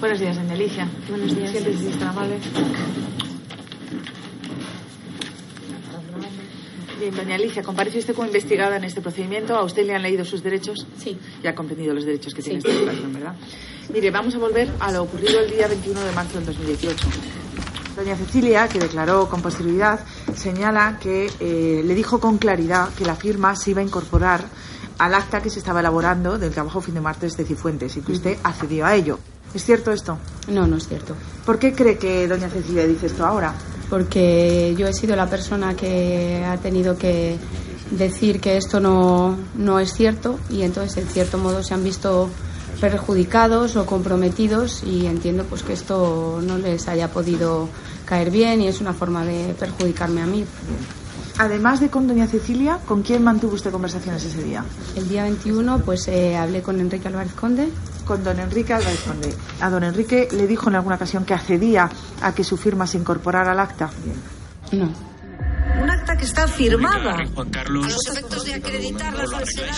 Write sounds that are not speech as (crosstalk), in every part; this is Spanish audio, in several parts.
Buenos días, doña Alicia. Buenos días. Siéntese, si es tan amable. Bien, doña Alicia, comparece usted como investigada en este procedimiento. ¿A usted le han leído sus derechos? Sí. Y ha comprendido los derechos que tiene esta situación, ¿verdad? Mire, vamos a volver a lo ocurrido el día 21 de marzo del 2018. Doña Cecilia, que declaró con posterioridad, señala que eh, le dijo con claridad que la firma se iba a incorporar al acta que se estaba elaborando del trabajo fin de martes de Cifuentes y que usted accedió a ello. ¿Es cierto esto? No, no es cierto. ¿Por qué cree que doña Cecilia dice esto ahora? Porque yo he sido la persona que ha tenido que decir que esto no, no es cierto y entonces en cierto modo se han visto perjudicados o comprometidos y entiendo pues que esto no les haya podido caer bien y es una forma de perjudicarme a mí. Además de con doña Cecilia, ¿con quién mantuvo usted conversaciones ese día? El día 21 pues eh, hablé con Enrique Álvarez Conde. Con don Enrique Álvarez Conde. A don Enrique le dijo en alguna ocasión que accedía a que su firma se incorporara al acta. No. Un acta que está firmada. Juan Carlos. A los efectos de acreditar la falsedad.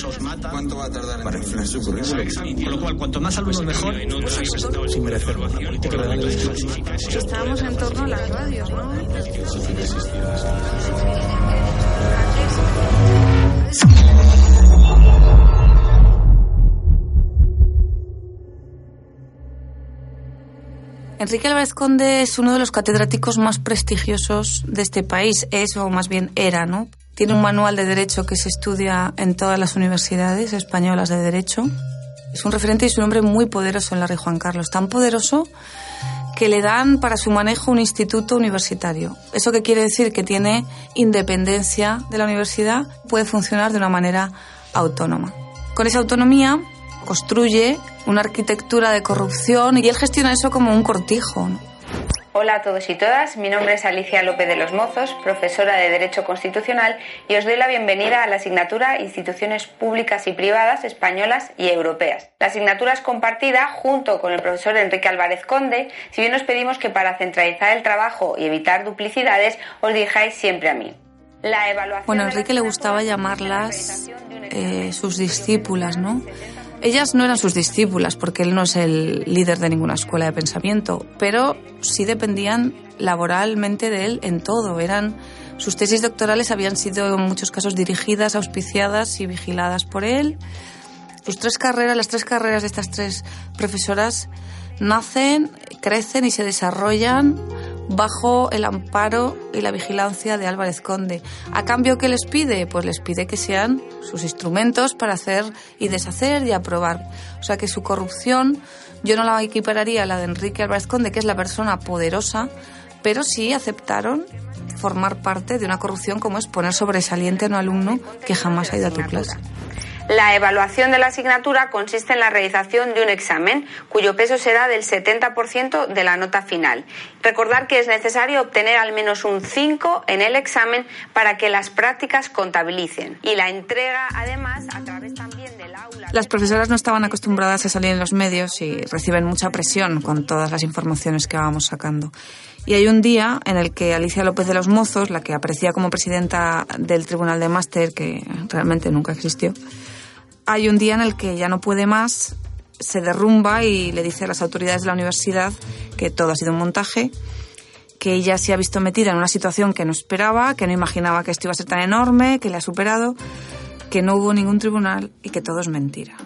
¿Cuánto va a tardar para inflar su currículum? Con lo cual, cuanto más alumnos mejor, sin merecerlo. La política de Estábamos en torno a las radios, ¿no? Enrique Álvarez Conde es uno de los catedráticos más prestigiosos de este país. Es, o más bien era, ¿no? Tiene un manual de derecho que se estudia en todas las universidades españolas de derecho. Es un referente y es un hombre muy poderoso en la Rey Juan Carlos. Tan poderoso que le dan para su manejo un instituto universitario. ¿Eso qué quiere decir? Que tiene independencia de la universidad, puede funcionar de una manera autónoma. Con esa autonomía construye una arquitectura de corrupción y él gestiona eso como un cortijo. ¿no? Hola a todos y todas, mi nombre es Alicia López de los Mozos, profesora de Derecho Constitucional y os doy la bienvenida a la asignatura Instituciones Públicas y Privadas Españolas y Europeas. La asignatura es compartida junto con el profesor Enrique Álvarez Conde, si bien os pedimos que para centralizar el trabajo y evitar duplicidades os dirijáis siempre a mí. La evaluación Bueno, a Enrique le gustaba llamarlas eh, sus discípulas, ¿no? Ellas no eran sus discípulas porque él no es el líder de ninguna escuela de pensamiento, pero sí dependían laboralmente de él en todo. Eran sus tesis doctorales habían sido en muchos casos dirigidas, auspiciadas y vigiladas por él. Sus tres carreras, las tres carreras de estas tres profesoras nacen, crecen y se desarrollan bajo el amparo y la vigilancia de Álvarez Conde. ¿A cambio qué les pide? Pues les pide que sean sus instrumentos para hacer y deshacer y aprobar. O sea que su corrupción yo no la equipararía a la de Enrique Álvarez Conde, que es la persona poderosa, pero sí aceptaron formar parte de una corrupción como es poner sobresaliente a un alumno que jamás ha ido a tu clase. La evaluación de la asignatura consiste en la realización de un examen cuyo peso será del 70% de la nota final. Recordar que es necesario obtener al menos un 5 en el examen para que las prácticas contabilicen y la entrega además a través también del aula. Las profesoras no estaban acostumbradas a salir en los medios y reciben mucha presión con todas las informaciones que vamos sacando. Y hay un día en el que Alicia López de los Mozos, la que aparecía como presidenta del Tribunal de Máster, que realmente nunca existió, hay un día en el que ya no puede más, se derrumba y le dice a las autoridades de la universidad que todo ha sido un montaje, que ella se ha visto metida en una situación que no esperaba, que no imaginaba que esto iba a ser tan enorme, que le ha superado, que no hubo ningún tribunal y que todo es mentira.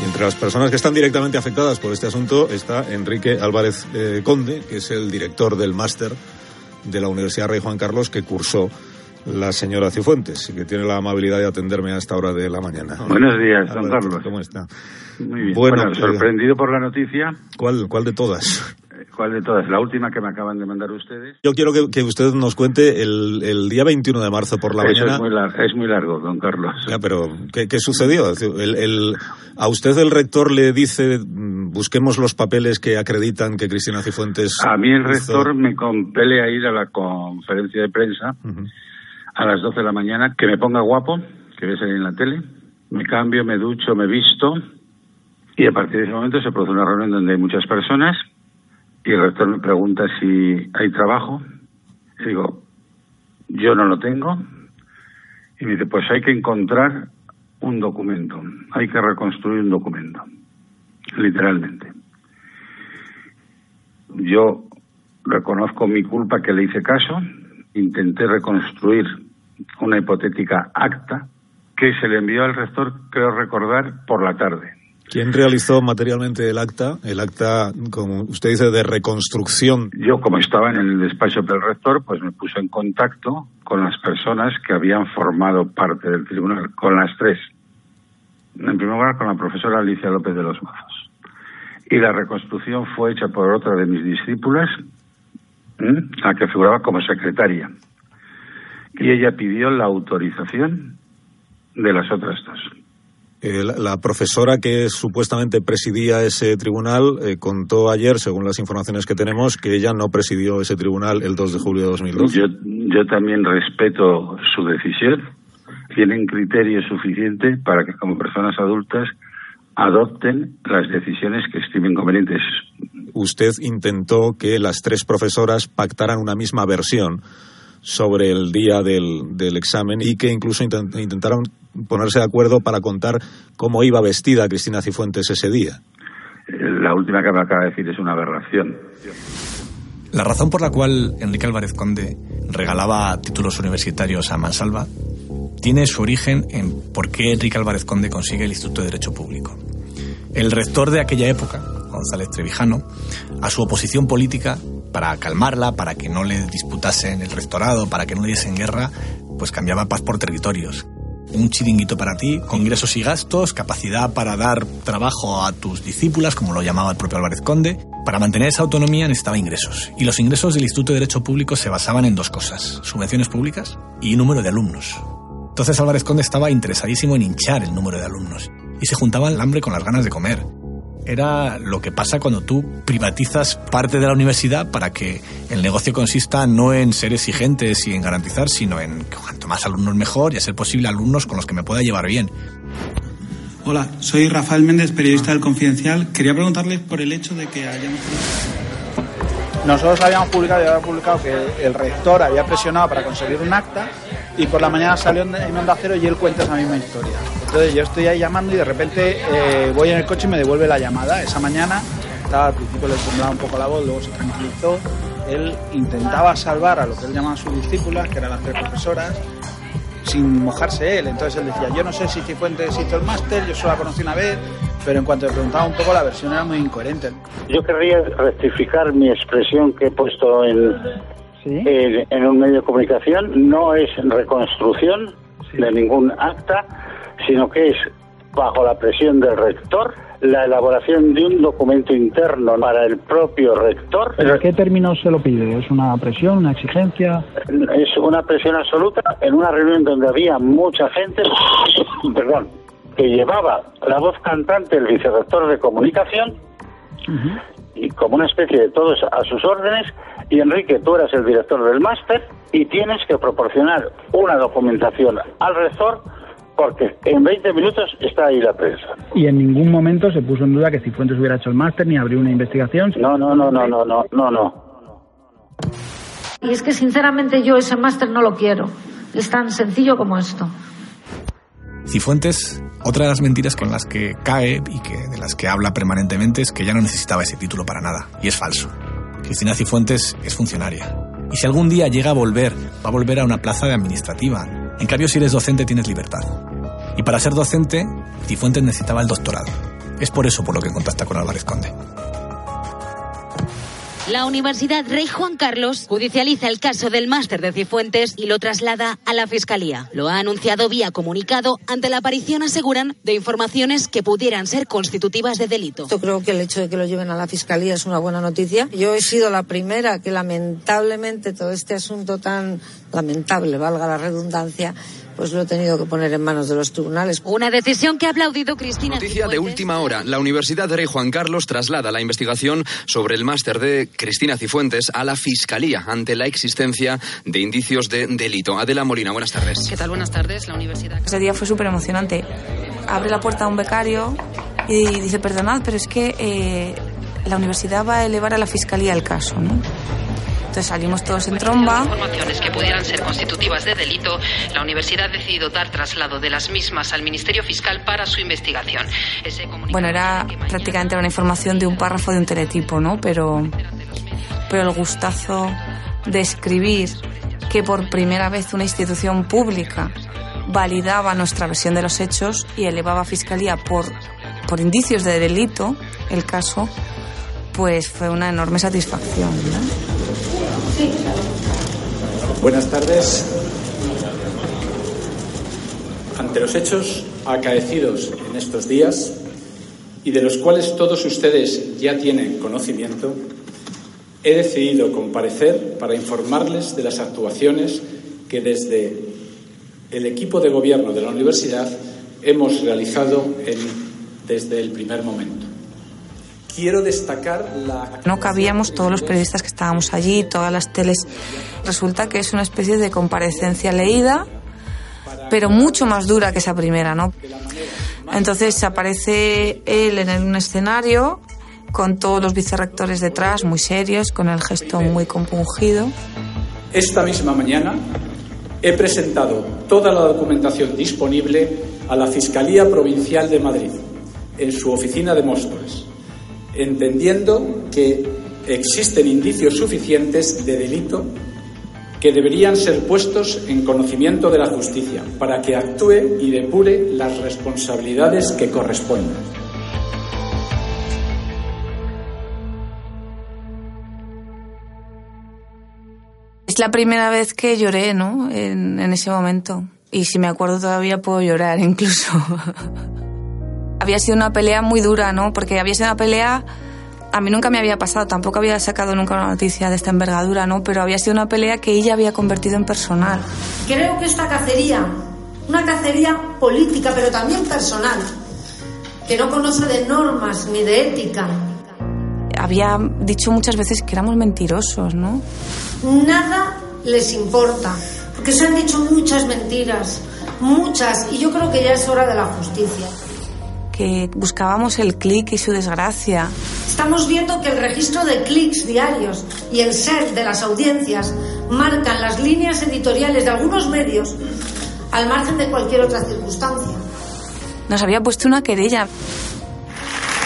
Y entre las personas que están directamente afectadas por este asunto está Enrique Álvarez eh, Conde, que es el director del máster de la Universidad Rey Juan Carlos que cursó la señora Cifuentes y que tiene la amabilidad de atenderme a esta hora de la mañana. Buenos días, don Carlos. ¿Cómo está? Muy bien. Bueno, Bueno, eh, sorprendido por la noticia. ¿Cuál, ¿Cuál de todas? ¿Cuál de todas? La última que me acaban de mandar ustedes. Yo quiero que, que usted nos cuente el, el día 21 de marzo por la Eso mañana. es muy, lar- es muy largo, don Carlos. Ya, pero ¿qué, qué sucedió? El- el- ¿A usted el rector le dice mm, busquemos los papeles que acreditan que Cristina Cifuentes... A mí el hizo- rector me compele a ir a la conferencia de prensa Ujú. a las 12 de la mañana, que me ponga guapo, que voy a salir en la tele, me cambio, me ducho, me visto, y a partir de ese momento se produce una reunión donde hay muchas personas, y el rector me pregunta si hay trabajo, y digo, yo no lo tengo, Y me dice, pues hay que encontrar un documento, hay que reconstruir un documento, literalmente. Yo reconozco mi culpa que le hice caso, intenté reconstruir una hipotética acta que se le envió al rector, creo recordar, por la tarde. ¿Quién realizó materialmente el acta? El acta, como usted dice, de reconstrucción. Yo, como estaba en el despacho del rector, pues me puso en contacto con las personas que habían formado parte del tribunal, con las tres. En primer lugar, con la profesora Alicia López de los Mazos. Y la reconstrucción fue hecha por otra de mis discípulas, la que figuraba como secretaria. Y ella pidió la autorización de las otras dos. Eh, la, profesora que supuestamente presidía ese tribunal eh, contó ayer, según las informaciones que tenemos, que ella no presidió ese tribunal el 2 de julio de 2012. Yo, yo también respeto su decisión. Tienen criterio suficiente para que como personas adultas adopten las decisiones que estimen convenientes. Usted intentó que las tres profesoras pactaran una misma versión sobre el día del, del examen y que incluso intentaron ponerse de acuerdo para contar cómo iba vestida Cristina Cifuentes ese día. La última que me acaba de decir es una aberración. La razón por la cual Enrique Álvarez Conde regalaba títulos universitarios a Mansalva tiene su origen en por qué Enrique Álvarez Conde consigue el Instituto de Derecho Público. El rector de aquella época, González Trevijano, a su oposición política, para calmarla, para que no le disputasen el rectorado, para que no le diesen guerra, pues cambiaba paz por territorios. Un chiringuito para ti, con ingresos y gastos, capacidad para dar trabajo a tus discípulas, como lo llamaba el propio Álvarez Conde. Para mantener esa autonomía necesitaba ingresos. Y los ingresos del Instituto de Derecho Público se basaban en dos cosas, subvenciones públicas y número de alumnos. Entonces Álvarez Conde estaba interesadísimo en hinchar el número de alumnos. Y se juntaba el hambre con las ganas de comer era lo que pasa cuando tú privatizas parte de la universidad para que el negocio consista no en ser exigentes y en garantizar, sino en que cuanto más alumnos mejor y a ser posible alumnos con los que me pueda llevar bien. Hola, soy Rafael Méndez, periodista del Confidencial. Quería preguntarles por el hecho de que hayamos... Nosotros habíamos publicado y había publicado que el rector había presionado para conseguir un acta y por la mañana salió en Onda Cero y él cuenta esa misma historia. Entonces yo estoy ahí llamando y de repente eh, voy en el coche y me devuelve la llamada. Esa mañana estaba al principio le temblaba un poco la voz, luego se tranquilizó. Él intentaba salvar a lo que él llamaba sus discípulas, que eran las tres profesoras, sin mojarse él. Entonces él decía, yo no sé si Cifuentes hizo el máster, yo solo la conocí una vez, pero en cuanto le preguntaba un poco la versión era muy incoherente. Yo querría rectificar mi expresión que he puesto en, en un medio de comunicación, no es reconstrucción de ningún acta, sino que es bajo la presión del rector la elaboración de un documento interno para el propio rector. ¿En qué términos se lo pide? ¿Es una presión, una exigencia? Es una presión absoluta en una reunión donde había mucha gente, (coughs) perdón, que llevaba la voz cantante el vicerrector de comunicación y como una especie de todos a sus órdenes y Enrique, tú eras el director del máster y tienes que proporcionar una documentación al rector porque en 20 minutos está ahí la prensa. Y en ningún momento se puso en duda que Cifuentes hubiera hecho el máster ni abrió una investigación. No, no, no, no, no, no, no, no. Y es que sinceramente yo ese máster no lo quiero. Es tan sencillo como esto. Cifuentes, otra de las mentiras con las que cae y que de las que habla permanentemente es que ya no necesitaba ese título para nada. Y es falso. Cristina Cifuentes es funcionaria. Y si algún día llega a volver, va a volver a una plaza de administrativa. En cambio, si eres docente, tienes libertad. Y para ser docente, Cifuentes necesitaba el doctorado. Es por eso por lo que contacta con Álvarez Conde. La Universidad Rey Juan Carlos judicializa el caso del máster de Cifuentes y lo traslada a la Fiscalía. Lo ha anunciado vía comunicado ante la aparición, aseguran, de informaciones que pudieran ser constitutivas de delito. Yo creo que el hecho de que lo lleven a la Fiscalía es una buena noticia. Yo he sido la primera que lamentablemente todo este asunto tan lamentable, valga la redundancia, pues lo he tenido que poner en manos de los tribunales. Una decisión que ha aplaudido Cristina. Noticia de última hora. La Universidad de Rey Juan Carlos traslada la investigación sobre el máster de Cristina Cifuentes a la Fiscalía ante la existencia de indicios de delito. Adela Molina, buenas tardes. ¿Qué tal? Buenas tardes. La universidad. Ese día fue súper emocionante. Abre la puerta a un becario y dice, perdonad, pero es que eh, la universidad va a elevar a la Fiscalía el caso, ¿no? Entonces salimos todos en tromba. Informaciones que pudieran ser constitutivas de delito, la universidad ha decidido dar traslado de las mismas al Ministerio Fiscal para su investigación. Bueno, era prácticamente una información de un párrafo de un teletipo, ¿no? Pero, pero el gustazo de escribir que por primera vez una institución pública validaba nuestra versión de los hechos y elevaba a Fiscalía por, por indicios de delito el caso, pues fue una enorme satisfacción. Buenas tardes. Ante los hechos acaecidos en estos días y de los cuales todos ustedes ya tienen conocimiento, he decidido comparecer para informarles de las actuaciones que desde el equipo de gobierno de la universidad hemos realizado desde el primer momento. Quiero destacar la... No cabíamos todos los periodistas que estábamos allí, todas las teles. Resulta que es una especie de comparecencia leída, pero mucho más dura que esa primera, ¿no? Entonces aparece él en un escenario con todos los vicerrectores detrás, muy serios, con el gesto muy compungido. Esta misma mañana he presentado toda la documentación disponible a la Fiscalía Provincial de Madrid, en su oficina de Móstoles entendiendo que existen indicios suficientes de delito que deberían ser puestos en conocimiento de la justicia para que actúe y depure las responsabilidades que correspondan. Es la primera vez que lloré, ¿no? En, en ese momento. Y si me acuerdo todavía puedo llorar incluso. (laughs) había sido una pelea muy dura, ¿no? Porque había sido una pelea a mí nunca me había pasado, tampoco había sacado nunca una noticia de esta envergadura, ¿no? Pero había sido una pelea que ella había convertido en personal. Creo que esta cacería, una cacería política, pero también personal, que no conoce de normas ni de ética. Había dicho muchas veces que éramos mentirosos, ¿no? Nada les importa, porque se han dicho muchas mentiras, muchas, y yo creo que ya es hora de la justicia que buscábamos el clic y su desgracia. Estamos viendo que el registro de clics diarios y el ser de las audiencias marcan las líneas editoriales de algunos medios al margen de cualquier otra circunstancia. Nos había puesto una querella.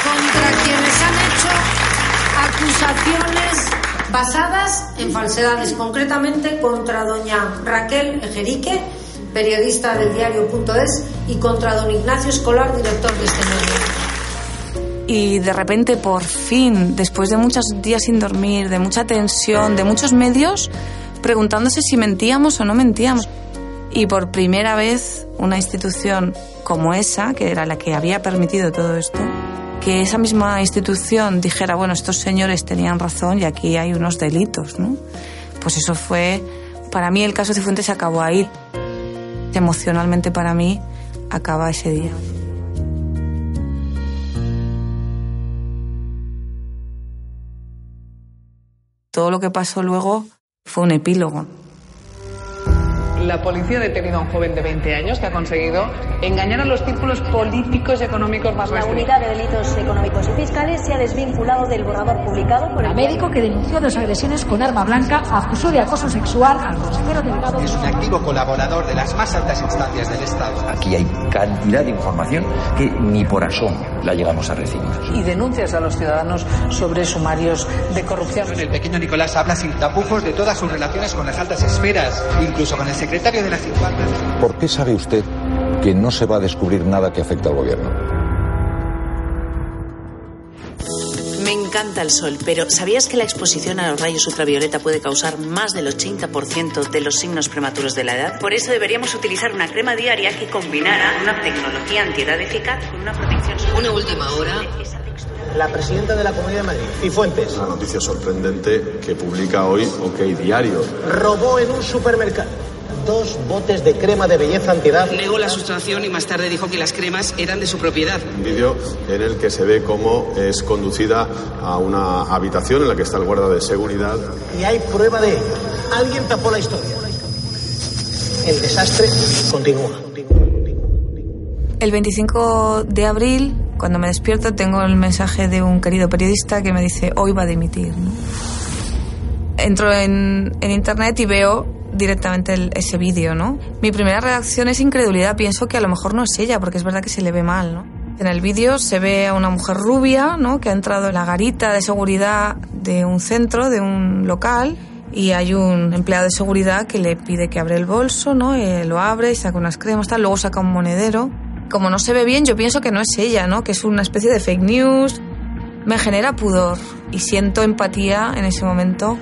Contra quienes han hecho acusaciones basadas en falsedades, concretamente contra doña Raquel Ejerique, periodista del diario.es, y contra don Ignacio Escolar, director de este medio. Y de repente, por fin, después de muchos días sin dormir, de mucha tensión, de muchos medios, preguntándose si mentíamos o no mentíamos. Y por primera vez, una institución como esa, que era la que había permitido todo esto, que esa misma institución dijera, bueno, estos señores tenían razón y aquí hay unos delitos. Pues eso fue, para mí el caso de Fuentes acabó ahí emocionalmente para mí acaba ese día. Todo lo que pasó luego fue un epílogo la policía ha detenido a un joven de 20 años que ha conseguido engañar a los círculos políticos y económicos más La unidad de delitos económicos y fiscales se ha desvinculado del borrador publicado por el médico que denunció dos agresiones con arma blanca acusó de acoso sexual al consejero delegado. Es un activo colaborador de las más altas instancias del Estado. Aquí hay cantidad de información que ni por asomo la llegamos a recibir. Y denuncias a los ciudadanos sobre sumarios de corrupción. El pequeño Nicolás habla sin tapujos de todas sus relaciones con las altas esferas, incluso con el secretario de ¿Por qué sabe usted que no se va a descubrir nada que afecte al gobierno? Me encanta el sol, pero ¿sabías que la exposición a los rayos ultravioleta puede causar más del 80% de los signos prematuros de la edad? Por eso deberíamos utilizar una crema diaria que combinara una tecnología antiedad eficaz con una protección. Una última hora la presidenta de la Comunidad de Madrid, y Fuentes. Una noticia sorprendente que publica hoy OK Diario. Robó en un supermercado dos botes de crema de belleza antiedad. Negó la sustracción y más tarde dijo que las cremas eran de su propiedad. Un vídeo en el que se ve cómo es conducida a una habitación en la que está el guarda de seguridad. Y hay prueba de ello. Alguien tapó la historia. El desastre continúa. El 25 de abril, cuando me despierto, tengo el mensaje de un querido periodista que me dice, hoy va a dimitir. entro en, en internet y veo directamente el- ese vídeo, ¿no? Mi primera reacción es incredulidad. Pienso que a lo mejor no es ella, porque es verdad que se le ve mal, ¿no? En el vídeo se ve a una mujer rubia, ¿no? Que ha entrado en la garita de seguridad de un centro, de un local, y hay un empleado de seguridad que le pide que abre el bolso, ¿no? Y lo abre y saca unas cremas, tal. Luego saca un monedero. Como no se ve bien, yo pienso que no es ella, ¿no? Que es una especie de fake news. Me genera pudor y siento empatía en ese momento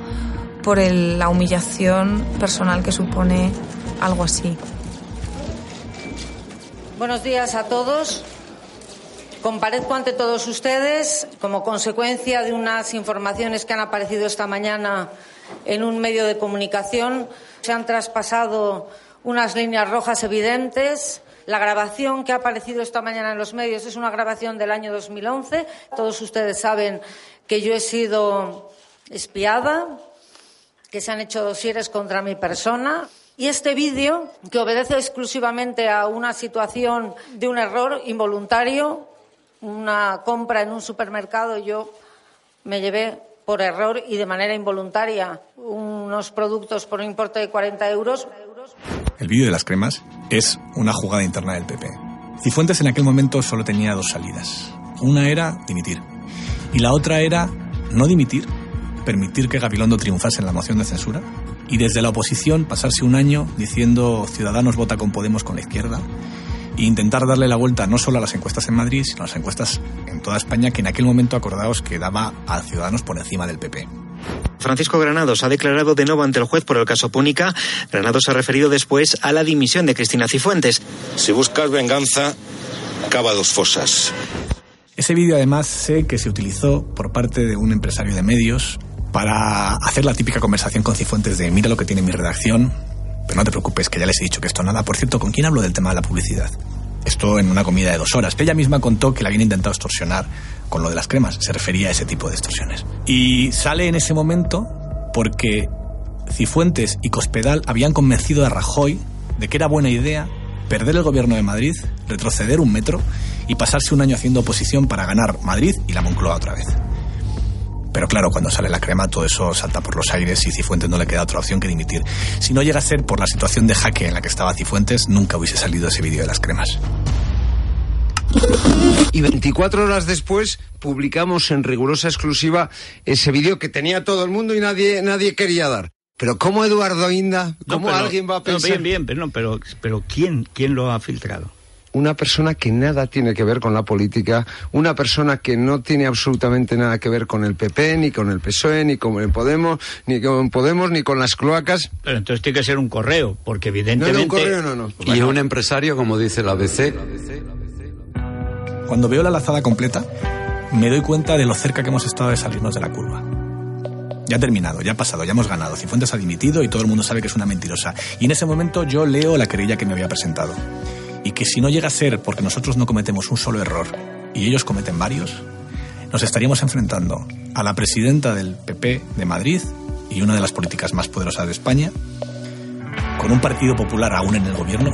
por la humillación personal que supone algo así. Buenos días a todos. Comparezco ante todos ustedes como consecuencia de unas informaciones que han aparecido esta mañana en un medio de comunicación. Se han traspasado unas líneas rojas evidentes. La grabación que ha aparecido esta mañana en los medios es una grabación del año 2011. Todos ustedes saben que yo he sido espiada, que se han hecho dosieres contra mi persona. Y este vídeo, que obedece exclusivamente a una situación de un error involuntario, una compra en un supermercado, yo me llevé por error y de manera involuntaria unos productos por un importe de 40 euros. El vídeo de las cremas es una jugada interna del PP. Cifuentes en aquel momento solo tenía dos salidas. Una era dimitir y la otra era no dimitir, permitir que Gabilondo triunfase en la moción de censura y desde la oposición pasarse un año diciendo Ciudadanos vota con Podemos con la izquierda e intentar darle la vuelta no solo a las encuestas en Madrid, sino a las encuestas en toda España que en aquel momento acordaos que daba a Ciudadanos por encima del PP. Francisco Granados ha declarado de nuevo ante el juez por el caso Púnica. Granados ha referido después a la dimisión de Cristina Cifuentes. Si buscas venganza, cava dos fosas. Ese vídeo además sé que se utilizó por parte de un empresario de medios para hacer la típica conversación con Cifuentes de mira lo que tiene mi redacción, pero no te preocupes que ya les he dicho que esto nada. Por cierto, ¿con quién hablo del tema de la publicidad? Esto en una comida de dos horas. Ella misma contó que la habían intentado extorsionar con lo de las cremas. Se refería a ese tipo de extorsiones. Y sale en ese momento porque Cifuentes y Cospedal habían convencido a Rajoy de que era buena idea perder el gobierno de Madrid, retroceder un metro y pasarse un año haciendo oposición para ganar Madrid y la Moncloa otra vez. Pero claro, cuando sale la crema todo eso salta por los aires y Cifuentes no le queda otra opción que dimitir. Si no llega a ser por la situación de jaque en la que estaba Cifuentes, nunca hubiese salido ese vídeo de las cremas. Y 24 horas después publicamos en rigurosa exclusiva ese vídeo que tenía todo el mundo y nadie, nadie quería dar. Pero ¿cómo Eduardo Inda? No, ¿Cómo pero- alguien va a no, pensar? bien, bien, pero, no, pero, pero ¿quién, ¿quién lo ha filtrado? Una persona que nada tiene que ver con la política, una persona que no tiene absolutamente nada que ver con el PP, ni con el PSOE, ni con el Podemos, ni con Podemos, ni con las cloacas. Pero entonces tiene que ser un correo, porque No, evidentemente... no, un correo no, no. Y un empresario, como dice la ABC, Cuando veo la lazada completa, me doy cuenta de lo cerca que hemos estado de salirnos de la curva. Ya ha terminado, ya ha pasado, ya hemos ganado. Cifuentes ha dimitido y todo el mundo sabe que es una mentirosa. Y en ese momento yo leo la querella que me había presentado. Que si no llega a ser porque nosotros no cometemos un solo error y ellos cometen varios, nos estaríamos enfrentando a la presidenta del PP de Madrid y una de las políticas más poderosas de España, con un Partido Popular aún en el gobierno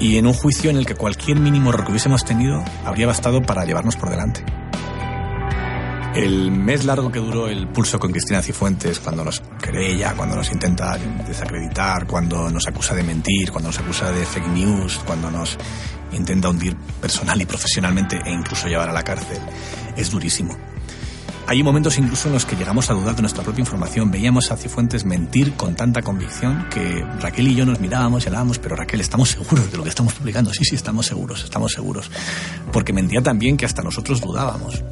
y en un juicio en el que cualquier mínimo error que hubiésemos tenido habría bastado para llevarnos por delante. El mes largo que duró el pulso con Cristina Cifuentes, cuando nos querella, cuando nos intenta desacreditar, cuando nos acusa de mentir, cuando nos acusa de fake news, cuando nos intenta hundir personal y profesionalmente e incluso llevar a la cárcel, es durísimo. Hay momentos incluso en los que llegamos a dudar de nuestra propia información. Veíamos a Cifuentes mentir con tanta convicción que Raquel y yo nos mirábamos y hablábamos, pero Raquel, ¿estamos seguros de lo que estamos publicando? Sí, sí, estamos seguros, estamos seguros. Porque mentía también que hasta nosotros dudábamos.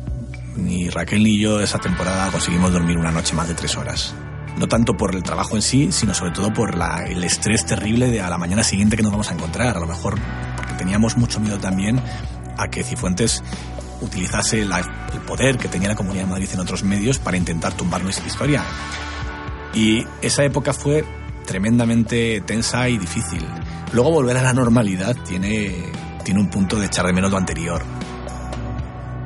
Ni Raquel ni yo esa temporada conseguimos dormir una noche más de tres horas. No tanto por el trabajo en sí, sino sobre todo por el estrés terrible de a la mañana siguiente que nos vamos a encontrar. A lo mejor porque teníamos mucho miedo también a que Cifuentes utilizase el poder que tenía la Comunidad de Madrid en otros medios para intentar tumbar nuestra historia. Y esa época fue tremendamente tensa y difícil. Luego volver a la normalidad tiene, tiene un punto de echar de menos lo anterior.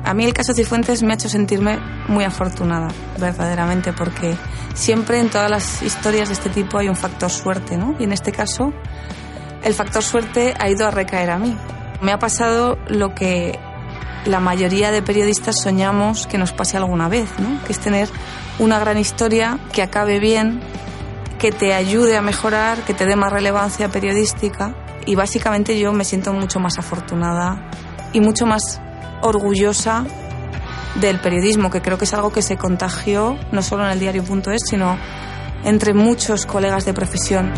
A mí el caso Cifuentes me ha hecho sentirme muy afortunada, verdaderamente, porque siempre en todas las historias de este tipo hay un factor suerte, ¿no? Y en este caso, el factor suerte ha ido a recaer a mí. Me ha pasado lo que la mayoría de periodistas soñamos que nos pase alguna vez, ¿no? Que es tener una gran historia que acabe bien, que te ayude a mejorar, que te dé más relevancia periodística y básicamente yo me siento mucho más afortunada y mucho más orgullosa del periodismo, que creo que es algo que se contagió no solo en el diario.es, sino entre muchos colegas de profesión.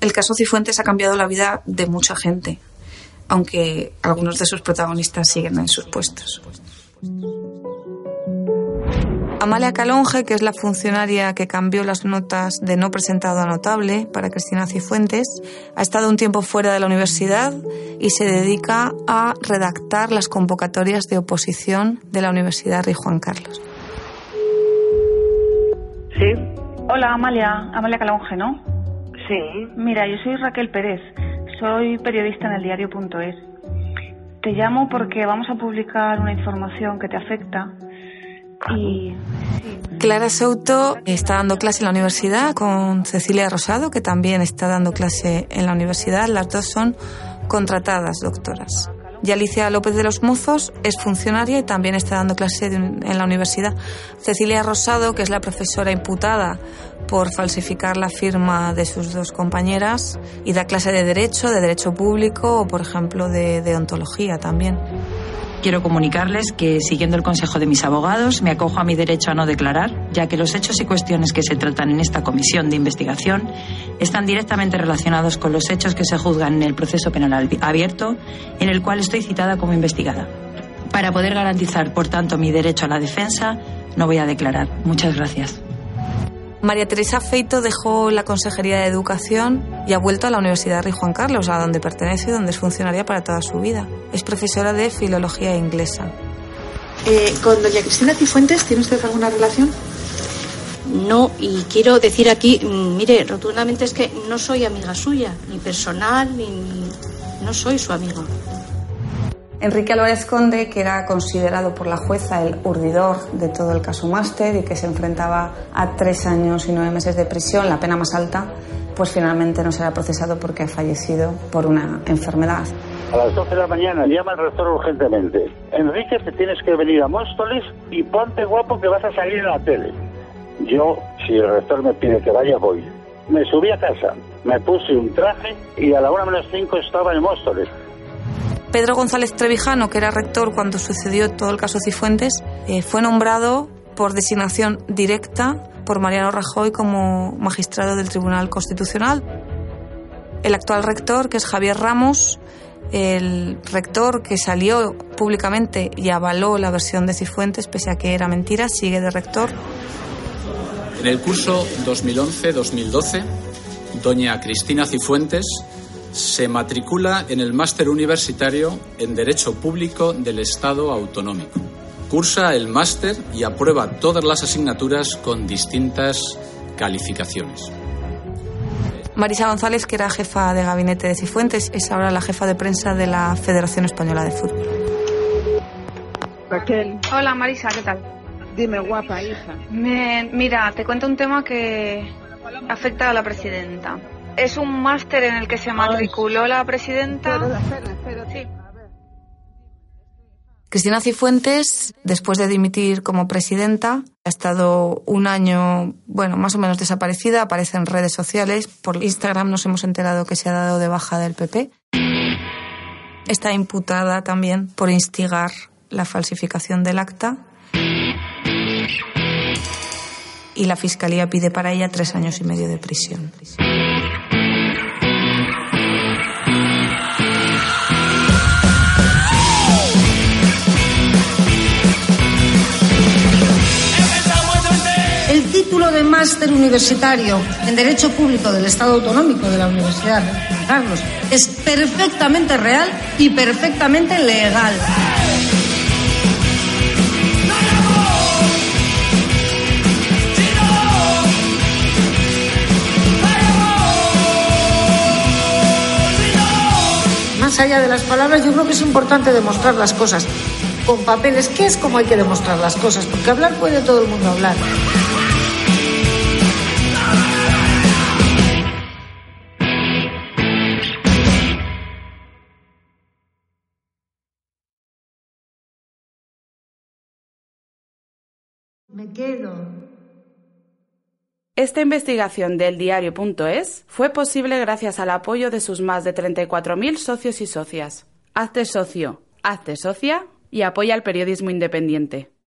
El caso Cifuentes ha cambiado la vida de mucha gente, aunque algunos de sus protagonistas siguen en sus puestos. Amalia Calonge, que es la funcionaria que cambió las notas de no presentado a notable para Cristina Cifuentes, ha estado un tiempo fuera de la universidad y se dedica a redactar las convocatorias de oposición de la Universidad Rey Juan Carlos. Sí. Hola, Amalia. Amalia Calonge, ¿no? Sí. Mira, yo soy Raquel Pérez. Soy periodista en el diario.es. Te llamo porque vamos a publicar una información que te afecta Clara Souto está dando clase en la universidad con Cecilia Rosado, que también está dando clase en la universidad. Las dos son contratadas doctoras. Y Alicia López de los Mozos es funcionaria y también está dando clase en la universidad. Cecilia Rosado, que es la profesora imputada por falsificar la firma de sus dos compañeras y da clase de Derecho, de Derecho Público o, por ejemplo, de, de Ontología también. Quiero comunicarles que, siguiendo el consejo de mis abogados, me acojo a mi derecho a no declarar, ya que los hechos y cuestiones que se tratan en esta comisión de investigación están directamente relacionados con los hechos que se juzgan en el proceso penal abierto, en el cual estoy citada como investigada. Para poder garantizar, por tanto, mi derecho a la defensa, no voy a declarar. Muchas gracias. María Teresa Feito dejó la Consejería de Educación y ha vuelto a la Universidad Rey Juan Carlos, a donde pertenece y donde es funcionaria para toda su vida. Es profesora de Filología Inglesa. Eh, ¿Con doña Cristina Cifuentes tiene usted alguna relación? No, y quiero decir aquí, mm, mire, rotundamente es que no soy amiga suya, ni personal, ni, ni no soy su amiga. Enrique Álvarez Conde, que era considerado por la jueza el urdidor de todo el caso Máster y que se enfrentaba a tres años y nueve meses de prisión, la pena más alta, pues finalmente no será procesado porque ha fallecido por una enfermedad. A las 12 de la mañana llama al rector urgentemente. Enrique, te tienes que venir a Móstoles y ponte guapo que vas a salir en la tele. Yo, si el rector me pide que vaya, voy. Me subí a casa, me puse un traje y a la una menos cinco estaba en Móstoles. Pedro González Trevijano, que era rector cuando sucedió todo el caso Cifuentes, eh, fue nombrado por designación directa por Mariano Rajoy como magistrado del Tribunal Constitucional. El actual rector, que es Javier Ramos, el rector que salió públicamente y avaló la versión de Cifuentes, pese a que era mentira, sigue de rector. En el curso 2011-2012, doña Cristina Cifuentes se matricula en el máster universitario en Derecho Público del Estado Autonómico. Cursa el máster y aprueba todas las asignaturas con distintas calificaciones. Marisa González, que era jefa de gabinete de Cifuentes, es ahora la jefa de prensa de la Federación Española de Fútbol. Raquel. Hola Marisa, ¿qué tal? Dime, guapa, hija. Me- mira, te cuento un tema que afecta a la presidenta. Es un máster en el que se matriculó la presidenta. Sí. Cristina Cifuentes, después de dimitir como presidenta, ha estado un año, bueno, más o menos desaparecida, aparece en redes sociales. Por Instagram nos hemos enterado que se ha dado de baja del PP. Está imputada también por instigar la falsificación del acta. Y la Fiscalía pide para ella tres años y medio de prisión. El título de máster universitario en Derecho Público del Estado Autonómico de la Universidad de Carlos es perfectamente real y perfectamente legal. Más allá de las palabras, yo creo que es importante demostrar las cosas con papeles, que es como hay que demostrar las cosas, porque hablar puede todo el mundo hablar. Esta investigación del diario.es fue posible gracias al apoyo de sus más de 34.000 socios y socias. Hazte socio, hazte socia y apoya el periodismo independiente.